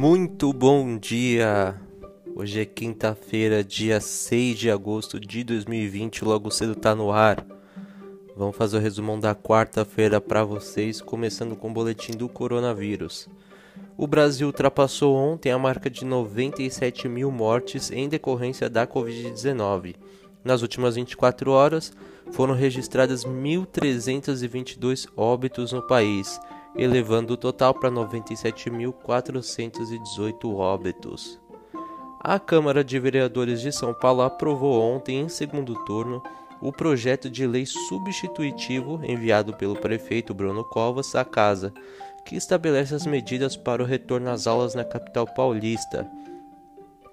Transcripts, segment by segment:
Muito bom dia! Hoje é quinta-feira, dia 6 de agosto de 2020, logo cedo tá no ar. Vamos fazer o resumão da quarta-feira para vocês, começando com o boletim do coronavírus. O Brasil ultrapassou ontem a marca de 97 mil mortes em decorrência da Covid-19. Nas últimas 24 horas, foram registradas 1.322 óbitos no país elevando o total para 97.418 óbitos. A Câmara de Vereadores de São Paulo aprovou ontem, em segundo turno, o projeto de lei substitutivo enviado pelo prefeito Bruno Covas à Casa, que estabelece as medidas para o retorno às aulas na capital paulista.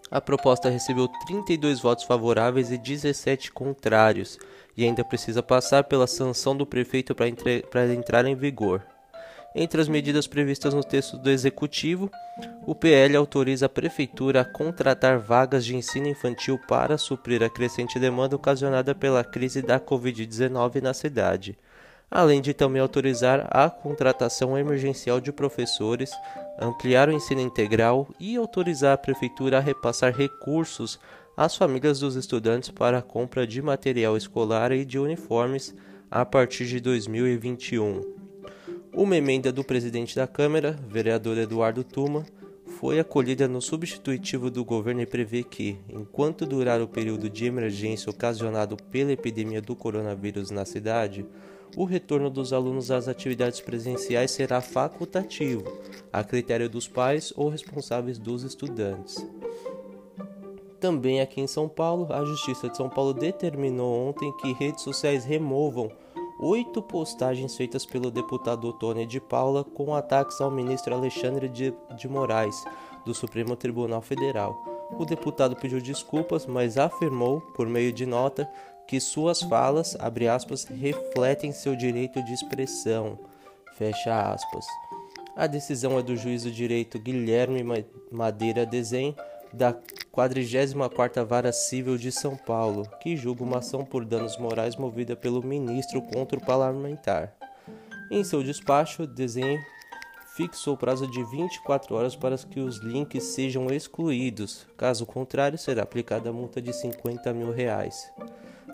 A proposta recebeu 32 votos favoráveis e 17 contrários, e ainda precisa passar pela sanção do prefeito para entrar em vigor. Entre as medidas previstas no texto do Executivo, o PL autoriza a Prefeitura a contratar vagas de ensino infantil para suprir a crescente demanda ocasionada pela crise da Covid-19 na cidade, além de também autorizar a contratação emergencial de professores, ampliar o ensino integral e autorizar a Prefeitura a repassar recursos às famílias dos estudantes para a compra de material escolar e de uniformes a partir de 2021. Uma emenda do presidente da Câmara, vereador Eduardo Tuma, foi acolhida no substitutivo do governo e prevê que, enquanto durar o período de emergência ocasionado pela epidemia do coronavírus na cidade, o retorno dos alunos às atividades presenciais será facultativo, a critério dos pais ou responsáveis dos estudantes. Também aqui em São Paulo, a Justiça de São Paulo determinou ontem que redes sociais removam oito postagens feitas pelo deputado Tony de Paula com ataques ao ministro Alexandre de, de Moraes, do Supremo Tribunal Federal. O deputado pediu desculpas, mas afirmou, por meio de nota, que suas falas, aspas, refletem seu direito de expressão. Fecha aspas. A decisão é do juiz do direito Guilherme Madeira Desen, da 44ª Vara Civil de São Paulo, que julga uma ação por danos morais movida pelo ministro contra o parlamentar. Em seu despacho, desenho fixou prazo de 24 horas para que os links sejam excluídos. Caso contrário, será aplicada a multa de 50 mil reais.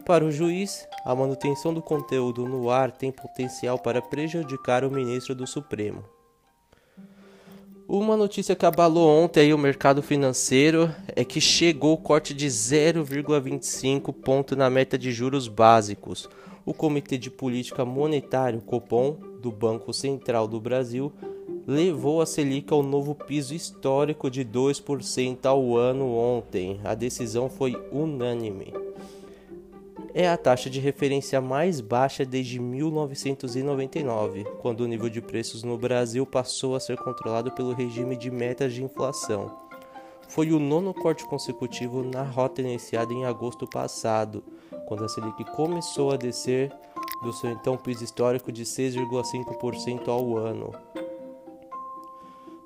Para o juiz, a manutenção do conteúdo no ar tem potencial para prejudicar o ministro do Supremo. Uma notícia que abalou ontem o mercado financeiro é que chegou o corte de 0,25 ponto na meta de juros básicos. O Comitê de Política Monetária, Copom, do Banco Central do Brasil, levou a Selic ao novo piso histórico de 2% ao ano ontem. A decisão foi unânime é a taxa de referência mais baixa desde 1999, quando o nível de preços no Brasil passou a ser controlado pelo regime de metas de inflação. Foi o nono corte consecutivo na rota iniciada em agosto passado, quando a Selic começou a descer do seu então piso histórico de 6,5% ao ano.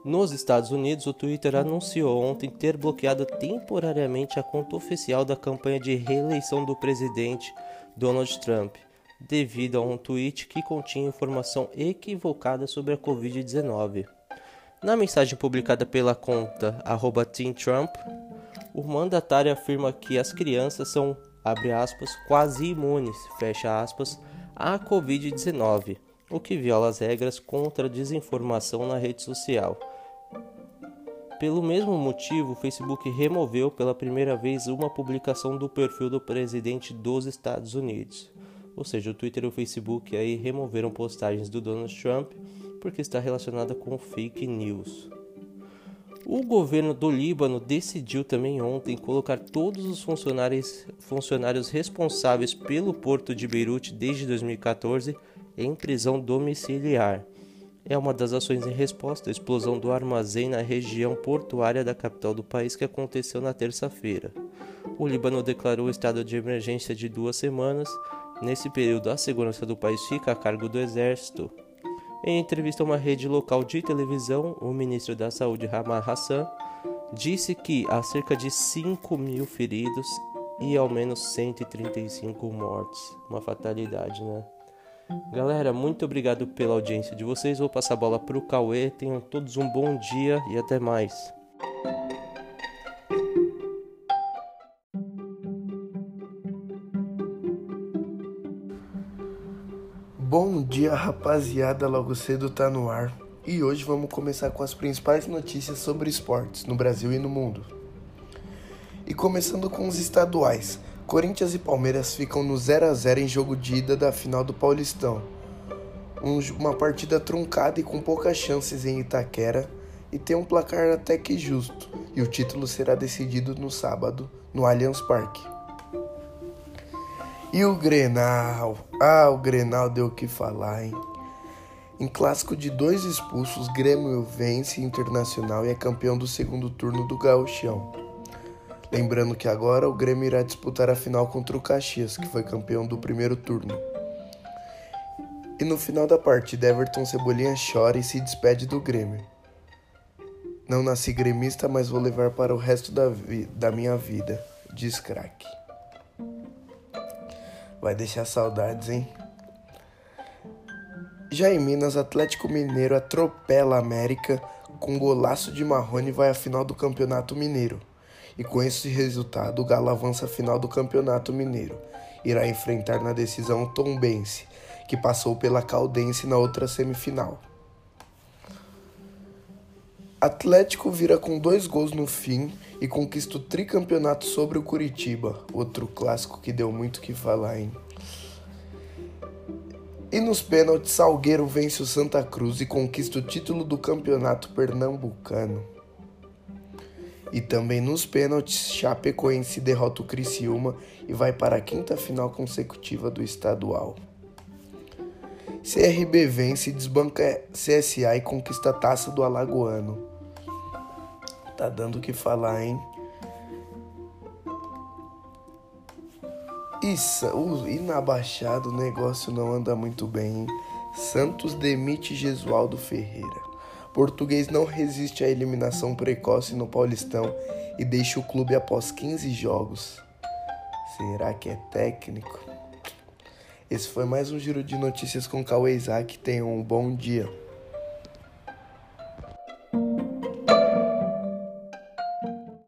Nos Estados Unidos, o Twitter anunciou ontem ter bloqueado temporariamente a conta oficial da campanha de reeleição do presidente Donald Trump, devido a um tweet que continha informação equivocada sobre a Covid-19. Na mensagem publicada pela conta @teamtrump, o mandatário afirma que as crianças são, aspas, quase imunes, aspas, à Covid-19, o que viola as regras contra a desinformação na rede social. Pelo mesmo motivo, o Facebook removeu pela primeira vez uma publicação do perfil do presidente dos Estados Unidos. Ou seja, o Twitter e o Facebook aí removeram postagens do Donald Trump porque está relacionada com fake news. O governo do Líbano decidiu também ontem colocar todos os funcionários, funcionários responsáveis pelo porto de Beirute desde 2014 em prisão domiciliar é uma das ações em resposta à explosão do armazém na região portuária da capital do país que aconteceu na terça-feira. O Líbano declarou estado de emergência de duas semanas. Nesse período, a segurança do país fica a cargo do exército. Em entrevista a uma rede local de televisão, o ministro da Saúde, Hamad Hassan, disse que há cerca de 5 mil feridos e ao menos 135 mortes. Uma fatalidade, né? Galera, muito obrigado pela audiência de vocês. Vou passar a bola para o Cauê. Tenham todos um bom dia e até mais. Bom dia, rapaziada. Logo cedo tá no ar. E hoje vamos começar com as principais notícias sobre esportes no Brasil e no mundo. E começando com os estaduais. Corinthians e Palmeiras ficam no 0 a 0 em jogo de ida da final do Paulistão. Um, uma partida truncada e com poucas chances em Itaquera e tem um placar até que justo. E o título será decidido no sábado no Allianz Parque. E o Grenal? Ah, o Grenal deu o que falar, hein? Em clássico de dois expulsos, Grêmio vence Internacional e é campeão do segundo turno do Gauchão. Lembrando que agora o Grêmio irá disputar a final contra o Caxias, que foi campeão do primeiro turno. E no final da partida, Everton Cebolinha chora e se despede do Grêmio. Não nasci gremista, mas vou levar para o resto da, da minha vida, diz craque. Vai deixar saudades, hein? Já em Minas, Atlético Mineiro atropela a América com golaço de Marrone e vai à final do Campeonato Mineiro. E com esse resultado, o Galo avança à final do Campeonato Mineiro. Irá enfrentar na decisão Tombense, que passou pela Caldense na outra semifinal. Atlético vira com dois gols no fim e conquista o tricampeonato sobre o Curitiba, outro clássico que deu muito que falar, hein? E nos pênaltis, Salgueiro vence o Santa Cruz e conquista o título do campeonato pernambucano. E também nos pênaltis, Chapecoense derrota o Criciúma e vai para a quinta final consecutiva do estadual. CRB vence, desbanca CSA e conquista a taça do Alagoano. Tá dando o que falar, hein? Isso, e na Baixada o negócio não anda muito bem. Hein? Santos demite Gesualdo Ferreira. Português não resiste à eliminação precoce no Paulistão e deixa o clube após 15 jogos. Será que é técnico? Esse foi mais um giro de notícias com Cauê Isaac. Tenham um bom dia.